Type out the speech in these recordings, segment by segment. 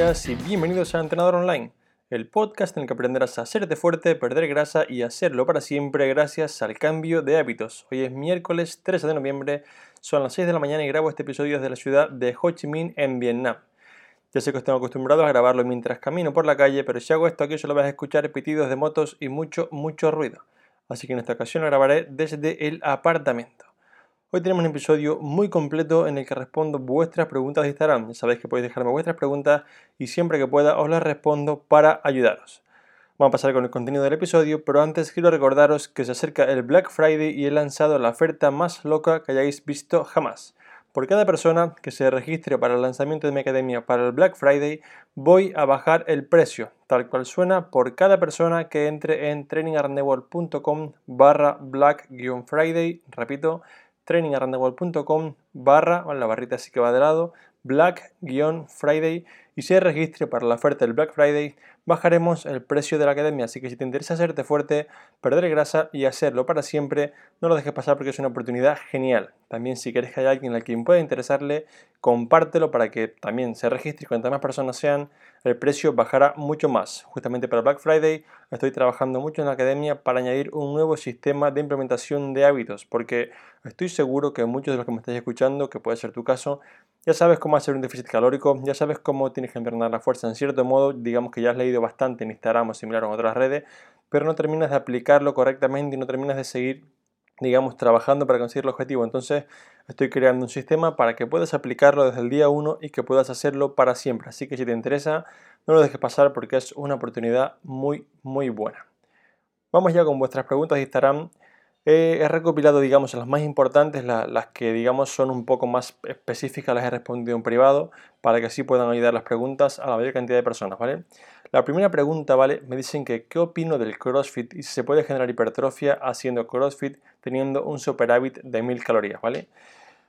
y bienvenidos a Entrenador Online, el podcast en el que aprenderás a hacerte fuerte, perder grasa y hacerlo para siempre gracias al cambio de hábitos. Hoy es miércoles 13 de noviembre, son las 6 de la mañana y grabo este episodio desde la ciudad de Ho Chi Minh en Vietnam. Ya sé que estoy acostumbrado a grabarlo mientras camino por la calle, pero si hago esto aquí solo vas a escuchar pitidos de motos y mucho, mucho ruido. Así que en esta ocasión lo grabaré desde el apartamento. Hoy tenemos un episodio muy completo en el que respondo vuestras preguntas de Instagram. Sabéis que podéis dejarme vuestras preguntas y siempre que pueda os las respondo para ayudaros. Vamos a pasar con el contenido del episodio, pero antes quiero recordaros que se acerca el Black Friday y he lanzado la oferta más loca que hayáis visto jamás. Por cada persona que se registre para el lanzamiento de mi academia para el Black Friday, voy a bajar el precio, tal cual suena, por cada persona que entre en trainingarnewall.com barra black-friday, repito, trainingarrandewall.com barra, la barrita así que va de lado, black-friday y se registre para la oferta del Black Friday, bajaremos el precio de la academia. Así que si te interesa hacerte fuerte, perder grasa y hacerlo para siempre, no lo dejes pasar porque es una oportunidad genial. También si quieres que haya alguien a quien pueda interesarle, compártelo para que también se registre y cuantas más personas sean, el precio bajará mucho más. Justamente para Black Friday estoy trabajando mucho en la academia para añadir un nuevo sistema de implementación de hábitos, porque estoy seguro que muchos de los que me estáis escuchando, que puede ser tu caso, ya sabes cómo hacer un déficit calórico, ya sabes cómo tienes que entrenar la fuerza en cierto modo, digamos que ya has leído bastante en Instagram o similar en otras redes, pero no terminas de aplicarlo correctamente y no terminas de seguir, digamos, trabajando para conseguir el objetivo. Entonces estoy creando un sistema para que puedas aplicarlo desde el día 1 y que puedas hacerlo para siempre. Así que si te interesa, no lo dejes pasar porque es una oportunidad muy, muy buena. Vamos ya con vuestras preguntas de Instagram he recopilado, digamos, las más importantes, las que, digamos, son un poco más específicas, las he respondido en privado, para que así puedan ayudar las preguntas a la mayor cantidad de personas, ¿vale? La primera pregunta, ¿vale? Me dicen que qué opino del CrossFit y si se puede generar hipertrofia haciendo CrossFit teniendo un superávit de 1000 calorías, ¿vale?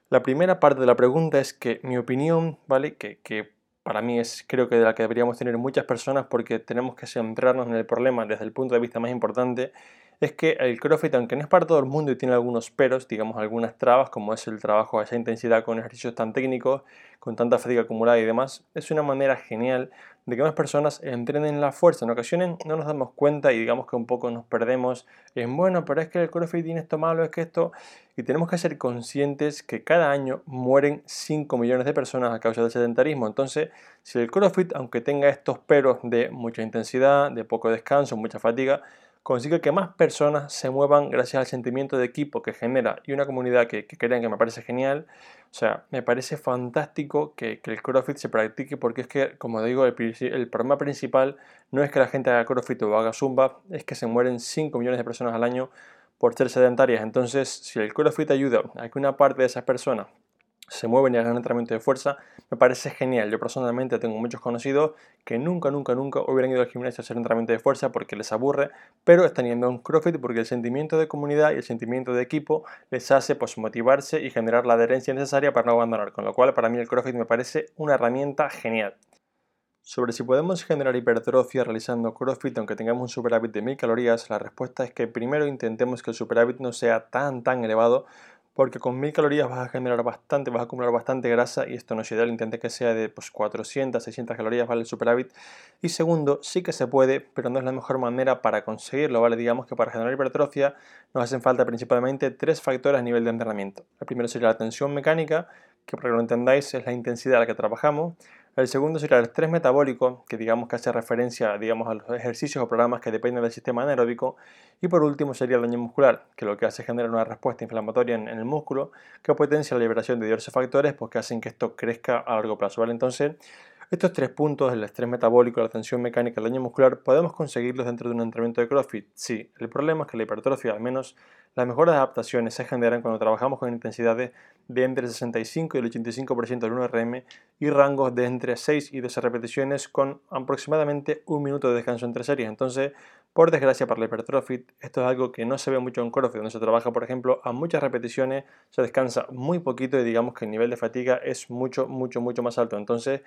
La primera parte de la pregunta es que mi opinión, ¿vale? Que, que para mí es creo que de la que deberíamos tener muchas personas porque tenemos que centrarnos en el problema desde el punto de vista más importante es que el CrossFit, aunque no es para todo el mundo y tiene algunos peros, digamos algunas trabas, como es el trabajo a esa intensidad con ejercicios tan técnicos, con tanta fatiga acumulada y demás, es una manera genial de que más personas entrenen la fuerza. En ocasiones no nos damos cuenta y digamos que un poco nos perdemos en, bueno, pero es que el CrossFit tiene esto malo, es que esto... Y tenemos que ser conscientes que cada año mueren 5 millones de personas a causa del sedentarismo. Entonces, si el CrossFit, aunque tenga estos peros de mucha intensidad, de poco descanso, mucha fatiga, consigue que más personas se muevan gracias al sentimiento de equipo que genera y una comunidad que, crean que me parece genial. O sea, me parece fantástico que, el CrossFit se practique porque es que, como digo, el, el, problema principal no es que la gente haga CrossFit o haga Zumba, es que se mueren 5 millones de personas al año por ser sedentarias. Entonces, si el CrossFit ayuda a que una parte de esas personas se mueven y hagan entrenamiento de fuerza, me parece genial. Yo personalmente tengo muchos conocidos que nunca, nunca, nunca hubieran ido al gimnasio a hacer entrenamiento de fuerza porque les aburre, pero están yendo a un CrossFit porque el sentimiento de comunidad y el sentimiento de equipo les hace pues, motivarse y generar la adherencia necesaria para no abandonar. Con lo cual, para mí el CrossFit me parece una herramienta genial. Sobre si podemos generar hipertrofia realizando CrossFit aunque tengamos un superávit de 1000 calorías, la respuesta es que primero intentemos que el superávit no sea tan tan elevado porque con 1000 calorías vas a generar bastante, vas a acumular bastante grasa y esto no es ideal, intente que sea de pues, 400, 600 calorías, ¿vale? El superávit. Y segundo, sí que se puede, pero no es la mejor manera para conseguirlo, ¿vale? Digamos que para generar hipertrofia nos hacen falta principalmente tres factores a nivel de entrenamiento. El primero sería la tensión mecánica, que para que lo entendáis es la intensidad a la que trabajamos. El segundo sería el estrés metabólico, que digamos que hace referencia digamos, a los ejercicios o programas que dependen del sistema anaeróbico. Y por último sería el daño muscular, que lo que hace es generar una respuesta inflamatoria en, el músculo que potencia la liberación de diversos factores pues, que hacen que esto crezca a largo plazo. Entonces, estos tres puntos, el estrés metabólico, la tensión mecánica el daño muscular, podemos conseguirlos dentro de un entrenamiento de CrossFit. Sí, el problema es que la hipertrofia, al menos las mejores adaptaciones se generan cuando trabajamos con intensidades de entre el 65 y el 85% del 1RM y rangos de entre 6 y 12 repeticiones con aproximadamente un minuto de descanso entre series. Entonces, por desgracia para la hipertrofia, esto es algo que no se ve mucho en CrossFit, donde se trabaja, por ejemplo, a muchas repeticiones, se descansa muy poquito y digamos que el nivel de fatiga es mucho, mucho, mucho más alto. Entonces,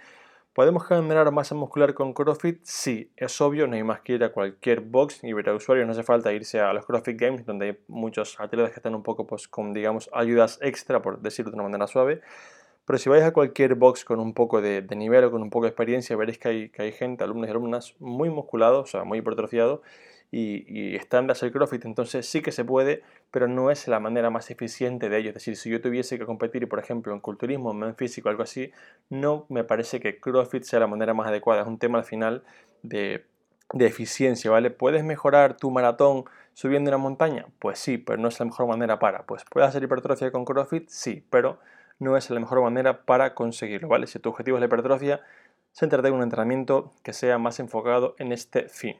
¿Podemos generar masa muscular con CrossFit? Sí, es obvio, no hay más que ir a cualquier box y ver a usuarios, no hace falta irse a los CrossFit Games, donde hay muchos atletas que están un poco pues, con, digamos, ayudas extra, por decirlo de una manera suave. Pero si vais a cualquier box con un poco de, nivel o con un poco de experiencia, veréis que hay, que hay gente, alumnos y alumnas muy musculados, o sea, muy hipertrofiados, y, están de hacer CrossFit, entonces sí que se puede, pero no es la manera más eficiente de ello. Es decir, si yo tuviese que competir, por ejemplo, en culturismo, en físico, algo así, no me parece que CrossFit sea la manera más adecuada. Es un tema al final de, de eficiencia, ¿vale? ¿Puedes mejorar tu maratón subiendo una montaña? Pues sí, pero no es la mejor manera para. Pues puedes hacer hipertrofia con CrossFit, sí, pero no es la mejor manera para conseguirlo, ¿vale? Si tu objetivo es la hipertrofia, céntrate en un entrenamiento que sea más enfocado en este fin.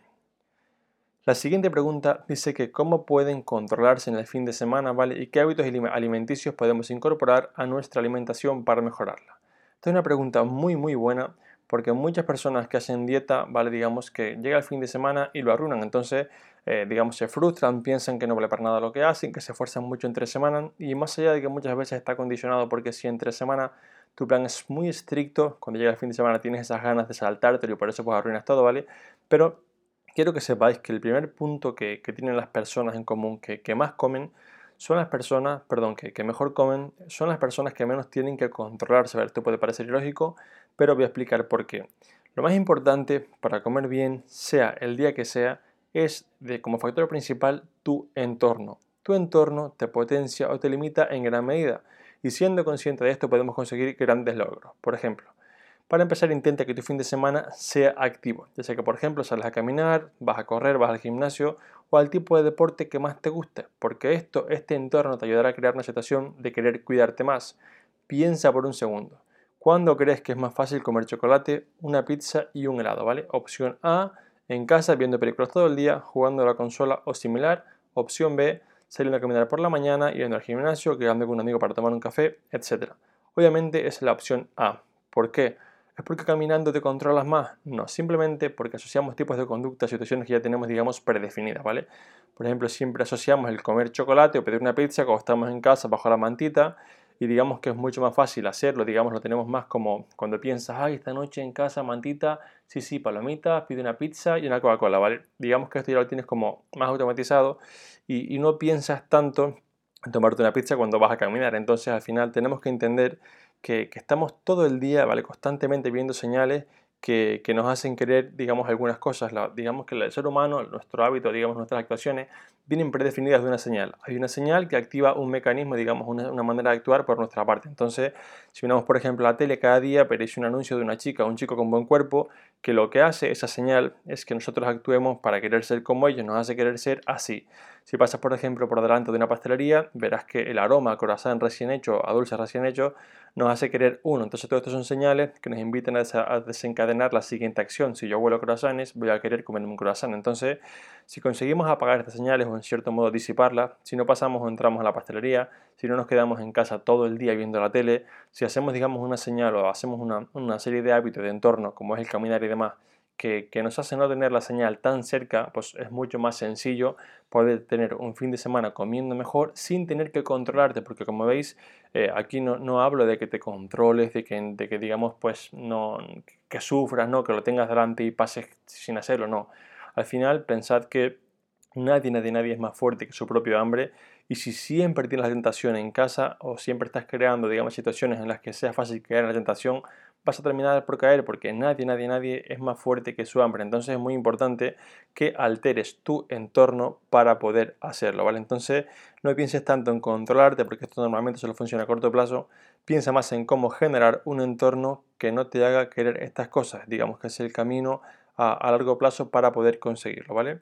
La siguiente pregunta dice que cómo pueden controlarse en el fin de semana, ¿vale? Y qué hábitos alimenticios podemos incorporar a nuestra alimentación para mejorarla. Esta es una pregunta muy muy buena porque muchas personas que hacen dieta, ¿vale? Digamos que llega el fin de semana y lo arruinan, entonces eh, digamos se frustran, piensan que no vale para nada lo que hacen, que se esfuerzan mucho entre semana y más allá de que muchas veces está condicionado porque si entre semana tu plan es muy estricto, cuando llega el fin de semana tienes esas ganas de saltarte y por eso pues arruinas todo, ¿vale? Pero quiero que sepáis que el primer punto que, tienen las personas en común que, más comen son las personas, perdón, que, mejor comen, son las personas que menos tienen que controlarse. A ver, esto puede parecer ilógico, pero voy a explicar por qué. Lo más importante para comer bien, sea el día que sea, es de como factor principal tu entorno. Tu entorno te potencia o te limita en gran medida. Y siendo consciente de esto podemos conseguir grandes logros. Por ejemplo, para empezar, intenta que tu fin de semana sea activo, ya sea que por ejemplo sales a caminar, vas a correr, vas al gimnasio o al tipo de deporte que más te guste, porque esto, este entorno te ayudará a crear una situación de querer cuidarte más. Piensa por un segundo. ¿Cuándo crees que es más fácil comer chocolate, una pizza y un helado? ¿vale? Opción A, en casa viendo películas todo el día, jugando a la consola o similar. Opción B, saliendo a caminar por la mañana, yendo al gimnasio, quedando con un amigo para tomar un café, etc. Obviamente es la opción A. ¿Por qué? ¿Es porque caminando te controlas más? No, simplemente porque asociamos tipos de conductas, situaciones que ya tenemos, digamos, predefinidas, ¿vale? Por ejemplo, siempre asociamos el comer chocolate o pedir una pizza cuando estamos en casa bajo la mantita y digamos que es mucho más fácil hacerlo, digamos, lo tenemos más como cuando piensas, ay, esta noche en casa, mantita, sí, sí, palomitas, pide una pizza y una Coca-Cola, ¿vale? Digamos que esto ya lo tienes como más automatizado y, y no piensas tanto en tomarte una pizza cuando vas a caminar, entonces al final tenemos que entender que, estamos todo el día, ¿vale? Constantemente viendo señales que, nos hacen querer, digamos, algunas cosas. digamos que el ser humano, nuestro hábito, digamos, nuestras actuaciones, vienen predefinidas de una señal. Hay una señal que activa un mecanismo, digamos, una, manera de actuar por nuestra parte. Entonces, si vemos, por ejemplo, la tele cada día, aparece un anuncio de una chica un chico con buen cuerpo, que lo que hace esa señal es que nosotros actuemos para querer ser como ellos, nos hace querer ser así. Si pasas, por ejemplo, por delante de una pastelería, verás que el aroma a corazón recién hecho, a dulce recién hecho, nos hace querer uno. Entonces, todo esto son señales que nos invitan a desencadenar la siguiente acción. Si yo huelo croissants, voy a querer comerme un croissant. Entonces, si conseguimos apagar estas señales o en cierto modo disiparlas, si no pasamos o entramos a la pastelería, si no nos quedamos en casa todo el día viendo la tele, si hacemos, digamos, una señal o hacemos una, una serie de hábitos de entorno, como es el caminar y demás, que, nos hace no tener la señal tan cerca, pues es mucho más sencillo poder tener un fin de semana comiendo mejor sin tener que controlarte, porque como veis, eh, aquí no, no, hablo de que te controles, de que, de que digamos, pues no, que sufras, no, que lo tengas delante y pases sin hacerlo, no. Al final, pensad que nadie, nadie, nadie es más fuerte que su propio hambre y si siempre tienes la tentación en casa o siempre estás creando, digamos, situaciones en las que sea fácil en la tentación, vas a terminar por caer porque nadie, nadie, nadie es más fuerte que su hambre. Entonces es muy importante que alteres tu entorno para poder hacerlo, ¿vale? Entonces no pienses tanto en controlarte porque esto normalmente solo funciona a corto plazo. Piensa más en cómo generar un entorno que no te haga querer estas cosas. Digamos que es el camino a, a largo plazo para poder conseguirlo, ¿vale?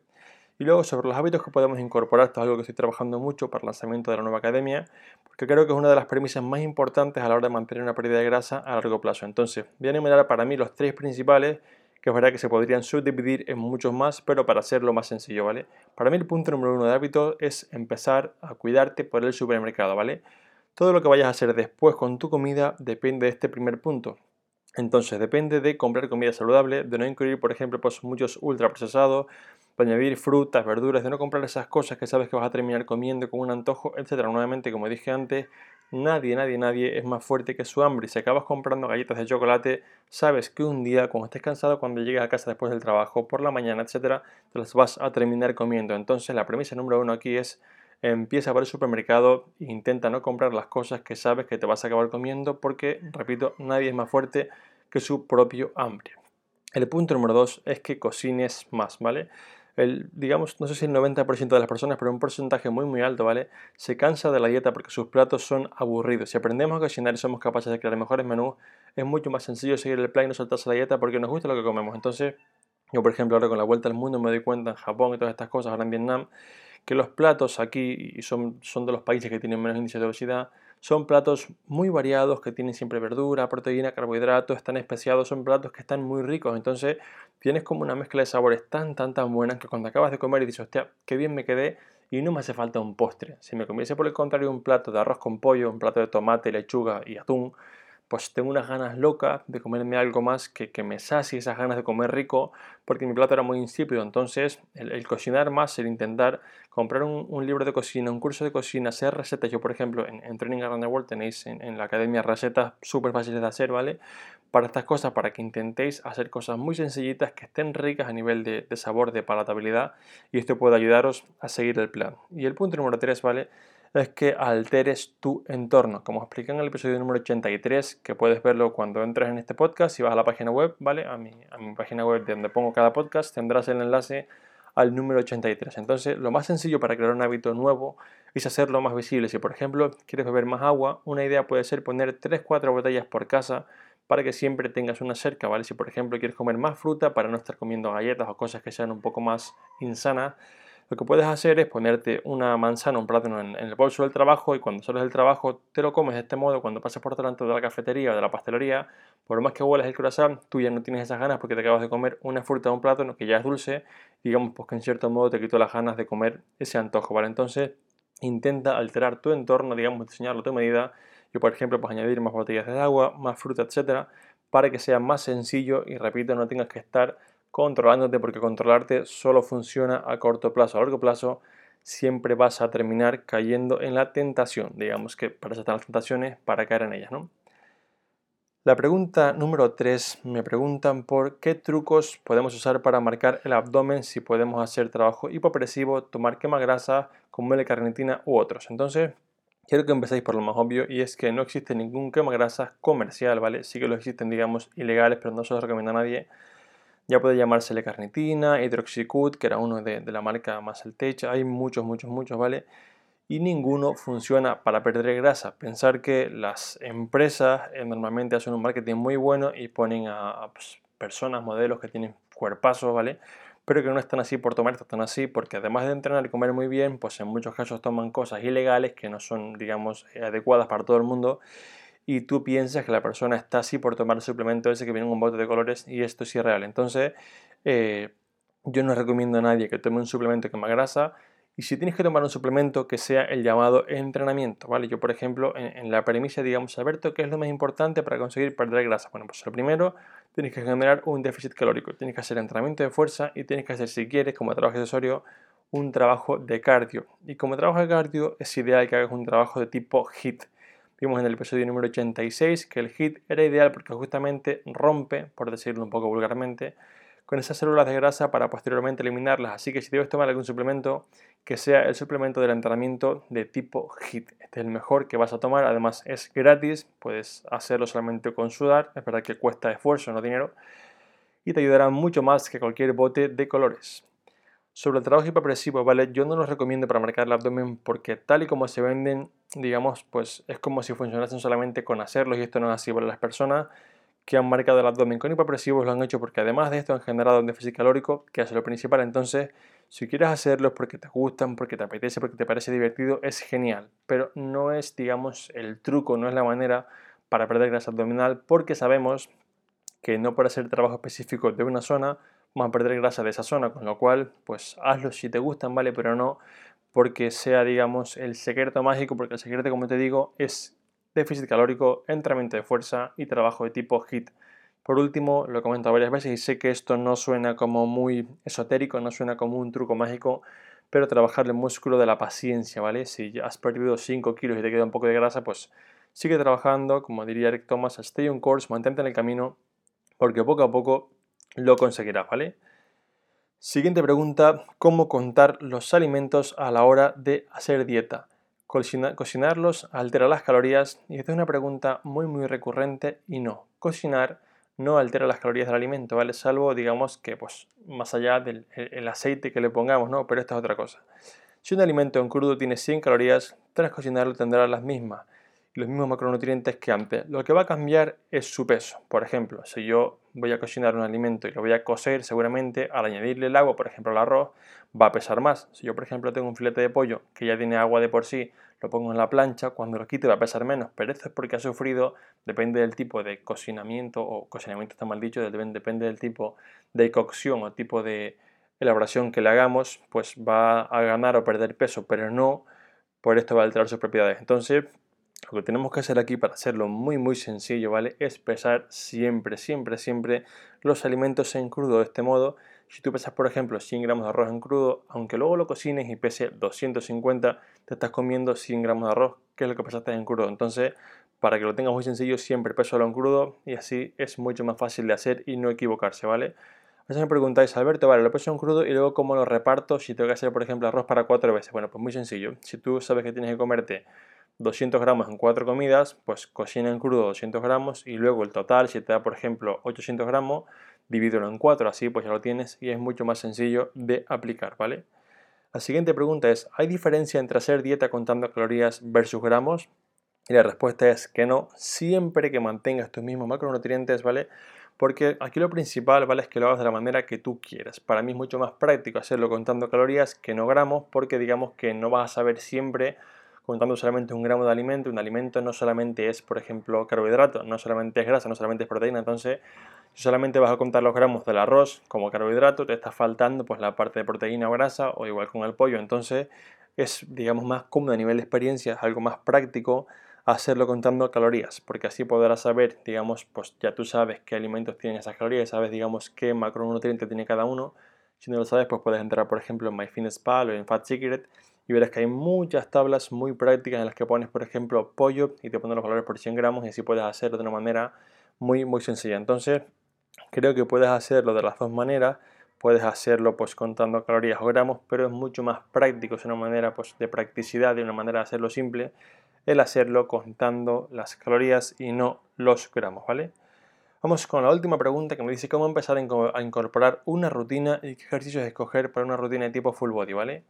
Y luego sobre los hábitos que podemos incorporar, esto es algo que estoy trabajando mucho para el lanzamiento de la nueva academia, porque creo que es una de las premisas más importantes a la hora de mantener una pérdida de grasa a largo plazo. Entonces, voy a enumerar para mí los tres principales, que es verdad que se podrían subdividir en muchos más, pero para hacerlo más sencillo, ¿vale? Para mí el punto número uno de hábito es empezar a cuidarte por el supermercado, ¿vale? Todo lo que vayas a hacer después con tu comida depende de este primer punto. Entonces, depende de comprar comida saludable, de no incluir, por ejemplo, pues, muchos ultraprocesados, de añadir frutas, verduras, de no comprar esas cosas que sabes que vas a terminar comiendo con un antojo, etc. Nuevamente, como dije antes, nadie, nadie, nadie es más fuerte que su hambre. Si acabas comprando galletas de chocolate, sabes que un día, cuando estés cansado, cuando llegues a casa después del trabajo, por la mañana, etc., te las vas a terminar comiendo. Entonces, la premisa número uno aquí es empieza por el supermercado e intenta no comprar las cosas que sabes que te vas a acabar comiendo porque, repito, nadie es más fuerte que su propio hambre. El punto número dos es que cocines más, ¿vale? el, digamos, no sé si el 90% de las personas, pero un porcentaje muy muy alto, ¿vale? Se cansa de la dieta porque sus platos son aburridos. Si aprendemos a cocinar y somos capaces de crear mejores menús, es mucho más sencillo seguir el plan y no saltarse la dieta porque nos gusta lo que comemos. Entonces, yo por ejemplo ahora con la vuelta al mundo me doy cuenta en Japón y todas estas cosas, ahora en Vietnam, que los platos aquí, y son, son de los países que tienen menos índice de obesidad, son platos muy variados que tienen siempre verdura, proteína, carbohidratos, están especiados, son platos que están muy ricos. Entonces tienes como una mezcla de sabores tan, tan, tan buenas que cuando acabas de comer y dices, hostia, qué bien me quedé y no me hace falta un postre. Si me comiese por el contrario un plato de arroz con pollo, un plato de tomate, lechuga y atún, pues tengo unas ganas locas de comerme algo más que, que me sacie esas ganas de comer rico, porque mi plato era muy insípido. Entonces, el, cocinar más, el intentar comprar un, libro de cocina, un curso de cocina, hacer recetas. Yo, por ejemplo, en, Training Around the World tenéis en, la academia recetas súper fáciles de hacer, ¿vale? Para estas cosas, para que intentéis hacer cosas muy sencillitas que estén ricas a nivel de, de sabor, de palatabilidad, y esto puede ayudaros a seguir el plan. Y el punto número 3, ¿vale? Es que alteres tu entorno. Como expliqué en el episodio número 83, que puedes verlo cuando entres en este podcast, si vas a la página web, ¿vale? A mi, a mi página web donde pongo cada podcast, tendrás el enlace al número 83. Entonces, lo más sencillo para crear un hábito nuevo es hacerlo más visible. Si, por ejemplo, quieres beber más agua, una idea puede ser poner 3-4 botellas por casa para que siempre tengas una cerca, ¿vale? Si, por ejemplo, quieres comer más fruta para no estar comiendo galletas o cosas que sean un poco más insanas, lo que puedes hacer es ponerte una manzana, un plátano en, el bolso del trabajo y cuando sales del trabajo te lo comes de este modo. Cuando pasas por delante de la cafetería o de la pastelería, por más que huelas el croissant, tú ya no tienes esas ganas porque te acabas de comer una fruta o un plátano que ya es dulce. Digamos pues que en cierto modo te quito las ganas de comer ese antojo, ¿vale? Entonces intenta alterar tu entorno, digamos, diseñarlo a tu medida. Yo, por ejemplo, pues añadir más botellas de agua, más fruta, etcétera, para que sea más sencillo y repito, no tengas que estar controlándote porque controlarte solo funciona a corto plazo. A largo plazo siempre vas a terminar cayendo en la tentación. Digamos que para eso están las tentaciones, para caer en ellas. ¿no? La pregunta número 3 me preguntan por qué trucos podemos usar para marcar el abdomen si podemos hacer trabajo hipopresivo, tomar quema grasa como la carnitina u otros. Entonces, quiero que empecéis por lo más obvio y es que no existe ningún quema grasa comercial, ¿vale? Sí que lo existen, digamos, ilegales, pero no se los recomienda a nadie ya puede llamársele carnitina, hidroxicut, que era uno de, la marca Maseltech. Hay muchos, muchos, muchos, ¿vale? Y ninguno funciona para perder grasa. Pensar que las empresas eh, normalmente hacen un marketing muy bueno y ponen a, pues, personas, modelos que tienen cuerpazos, ¿vale? Pero que no están así por tomar, están así porque además de entrenar y comer muy bien, pues en muchos casos toman cosas ilegales que no son, digamos, adecuadas para todo el mundo y tú piensas que la persona está así por tomar el suplemento ese que viene en un bote de colores y esto es real. Entonces, eh, yo no recomiendo a nadie que tome un suplemento que más grasa y si tienes que tomar un suplemento que sea el llamado entrenamiento, ¿vale? Yo, por ejemplo, en, la premisa, digamos, Alberto, ¿qué es lo más importante para conseguir perder grasa? Bueno, pues lo primero, tienes que generar un déficit calórico, tienes que hacer entrenamiento de fuerza y tienes que hacer, si quieres, como trabajo accesorio, un trabajo de cardio. Y como trabajo de cardio, es ideal que hagas un trabajo de tipo HIT. Vimos en el episodio número 86 que el HIT era ideal porque justamente rompe, por decirlo un poco vulgarmente, con esas células de grasa para posteriormente eliminarlas. Así que si debes tomar algún suplemento, que sea el suplemento del entrenamiento de tipo HIT. Este es el mejor que vas a tomar, además es gratis, puedes hacerlo solamente con sudar, es verdad que cuesta esfuerzo, no dinero, y te ayudará mucho más que cualquier bote de colores. Sobre el trabajo hipopresivo, ¿vale? Yo no los recomiendo para marcar el abdomen porque tal y como se venden, digamos, pues es como si funcionasen solamente con hacerlos y esto no es así. para Las personas que han marcado el abdomen con hipopresivos lo han hecho porque además de esto han generado un déficit calórico, que es lo principal. Entonces, si quieres hacerlos porque te gustan, porque te apetece, porque te parece divertido, es genial. Pero no es, digamos, el truco, no es la manera para perder grasa abdominal porque sabemos que no para hacer trabajo específico de una zona vamos a perder grasa de esa zona, con lo cual, pues hazlo si te gustan, ¿vale? Pero no porque sea, digamos, el secreto mágico, porque el secreto, como te digo, es déficit calórico, entrenamiento de fuerza y trabajo de tipo HIT. Por último, lo he comentado varias veces y sé que esto no suena como muy esotérico, no suena como un truco mágico, pero trabajar el músculo de la paciencia, ¿vale? Si has perdido 5 kilos y te queda un poco de grasa, pues sigue trabajando, como diría Eric Thomas, stay on course, mantente en el camino, porque poco a poco lo conseguirás, ¿vale? Siguiente pregunta, ¿cómo contar los alimentos a la hora de hacer dieta? cocinarlos altera las calorías y esta es una pregunta muy muy recurrente y no, cocinar no altera las calorías del alimento, ¿vale? Salvo, digamos, que pues más allá del aceite que le pongamos, ¿no? Pero esta es otra cosa. Si un alimento en crudo tiene 100 calorías, tras cocinarlo tendrá las mismas los mismos macronutrientes que antes. Lo que va a cambiar es su peso. Por ejemplo, si yo voy a cocinar un alimento y lo voy a cocer, seguramente al añadirle el agua, por ejemplo el arroz, va a pesar más. Si yo, por ejemplo, tengo un filete de pollo que ya tiene agua de por sí, lo pongo en la plancha, cuando lo quite va a pesar menos, pero esto es porque ha sufrido, depende del tipo de cocinamiento, o cocinamiento está mal dicho, depende del tipo de cocción o tipo de elaboración que le hagamos, pues va a ganar o perder peso, pero no por esto va a alterar sus propiedades. Entonces, lo que tenemos que hacer aquí para hacerlo muy muy sencillo, ¿vale? Es pesar siempre, siempre, siempre los alimentos en crudo. De este modo, si tú pesas, por ejemplo, 100 gramos de arroz en crudo, aunque luego lo cocines y pese 250, te estás comiendo 100 gramos de arroz, que es lo que pesaste en crudo. Entonces, para que lo tengas muy sencillo, siempre peso en crudo y así es mucho más fácil de hacer y no equivocarse, ¿vale? A veces me preguntáis, Alberto, vale, lo peso en crudo y luego cómo lo reparto si tengo que hacer, por ejemplo, arroz para cuatro veces. Bueno, pues muy sencillo. Si tú sabes que tienes que comerte 200 gramos en 4 comidas, pues cocina en crudo 200 gramos y luego el total, si te da por ejemplo 800 gramos, divídelo en 4, así pues ya lo tienes y es mucho más sencillo de aplicar, ¿vale? La siguiente pregunta es, ¿hay diferencia entre hacer dieta contando calorías versus gramos? Y la respuesta es que no, siempre que mantengas tus mismos macronutrientes, ¿vale? Porque aquí lo principal, ¿vale? Es que lo hagas de la manera que tú quieras. Para mí es mucho más práctico hacerlo contando calorías que no gramos, porque digamos que no vas a saber siempre contando solamente un gramo de alimento, un alimento no solamente es, por ejemplo, carbohidrato, no solamente es grasa, no solamente es proteína, entonces si solamente vas a contar los gramos del arroz como carbohidrato, te está faltando pues la parte de proteína o grasa, o igual con el pollo, entonces es, digamos, más cómodo a nivel de experiencia, algo más práctico hacerlo contando calorías, porque así podrás saber, digamos, pues ya tú sabes qué alimentos tienen esas calorías, sabes, digamos, qué macronutriente tiene cada uno, si no lo sabes, pues puedes entrar, por ejemplo, en MyFitnessPal o en Fat Secret verás que hay muchas tablas muy prácticas en las que pones, por ejemplo, pollo y te ponen los valores por 100 gramos y así puedes hacerlo de una manera muy, muy sencilla. Entonces, creo que puedes hacerlo de las dos maneras. Puedes hacerlo pues contando calorías o gramos, pero es mucho más práctico, es una manera pues, de practicidad, de una manera de hacerlo simple, el hacerlo contando las calorías y no los gramos, ¿vale? Vamos con la última pregunta que me dice cómo empezar a incorporar una rutina y qué ejercicios escoger para una rutina de tipo full body, ¿vale?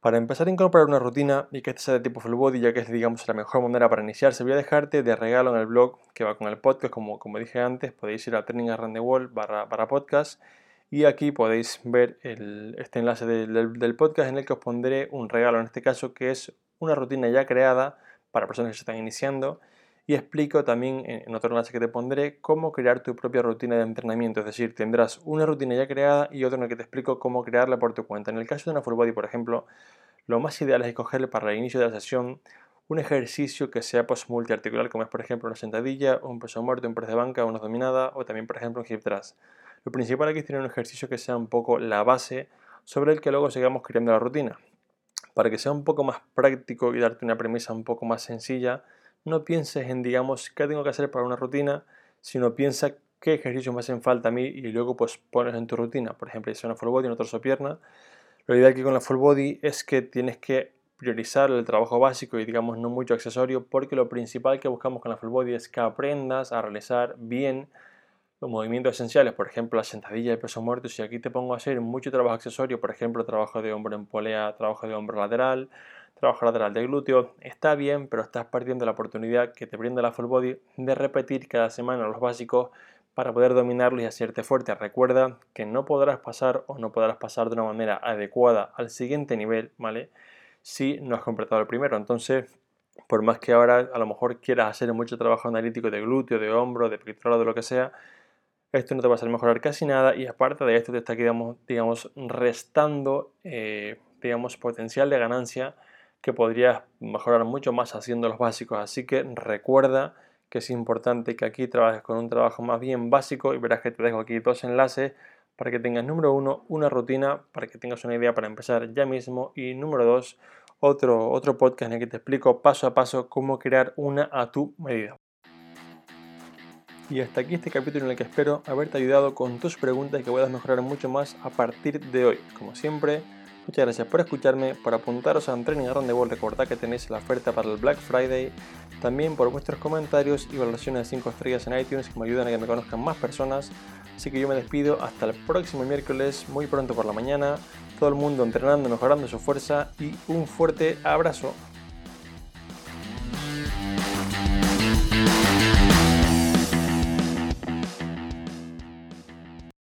Para empezar a incorporar una rutina y que este sea de tipo full body, ya que es digamos la mejor manera para iniciarse, voy a dejarte de regalo en el blog que va con el podcast, como, como dije antes, podéis ir a Training Around the Wall barra, podcast y aquí podéis ver este enlace del, podcast en el que os pondré un regalo, en este caso que es una rutina ya creada para personas que se están iniciando y explico también en otro enlace que te pondré cómo crear tu propia rutina de entrenamiento, es decir, tendrás una rutina ya creada y otro en el que te explico cómo crearla por tu cuenta. En el caso de una full body, por ejemplo, lo más ideal es escogerle para el inicio de la sesión un ejercicio que sea pues, multiarticular, como es por ejemplo una sentadilla, un peso muerto, un press de banca, una dominada o también por ejemplo un hip thrust. Lo principal aquí es tener un ejercicio que sea un poco la base sobre el que luego sigamos creando la rutina. Para que sea un poco más práctico y darte una premisa un poco más sencilla, no pienses en, digamos, qué tengo que hacer para una rutina, sino piensa qué ejercicios me hacen falta a mí y luego pues pones en tu rutina. Por ejemplo, si una full body, en torso pierna. Lo ideal aquí con la full body es que tienes que priorizar el trabajo básico y digamos no mucho accesorio porque lo principal que buscamos con la full body es que aprendas a realizar bien los movimientos esenciales, por ejemplo la sentadilla de peso muerto, si aquí te pongo a hacer mucho trabajo accesorio, por ejemplo trabajo de hombro en polea, trabajo de hombro lateral, trabajo lateral de glúteo, está bien, pero estás perdiendo la oportunidad que te brinda la full body de repetir cada semana los básicos para poder dominarlos y hacerte fuerte. Recuerda que no podrás pasar o no podrás pasar de una manera adecuada al siguiente nivel, ¿vale? Si no has completado el primero. Entonces, por más que ahora a lo mejor quieras hacer mucho trabajo analítico de glúteo, de hombro, de pectoral, de lo que sea, esto no te va a hacer mejorar casi nada y aparte de esto te está, digamos, digamos restando, eh, digamos, potencial de ganancia que podrías mejorar mucho más haciendo los básicos. Así que recuerda que es importante que aquí trabajes con un trabajo más bien básico y verás que te dejo aquí dos enlaces para que tengas número uno una rutina para que tengas una idea para empezar ya mismo y número dos otro, otro podcast en el que te explico paso a paso cómo crear una a tu medida. Y hasta aquí este capítulo en el que espero haberte ayudado con tus preguntas y que puedas mejorar mucho más a partir de hoy. Como siempre, muchas gracias por escucharme, por apuntaros a training a Roundable, recordad que tenéis la oferta para el Black Friday, también por vuestros comentarios y valoraciones de 5 estrellas en iTunes que me ayudan a que me conozcan más personas. Así que yo me despido hasta el próximo miércoles, muy pronto por la mañana, todo el mundo entrenando, mejorando su fuerza y un fuerte abrazo.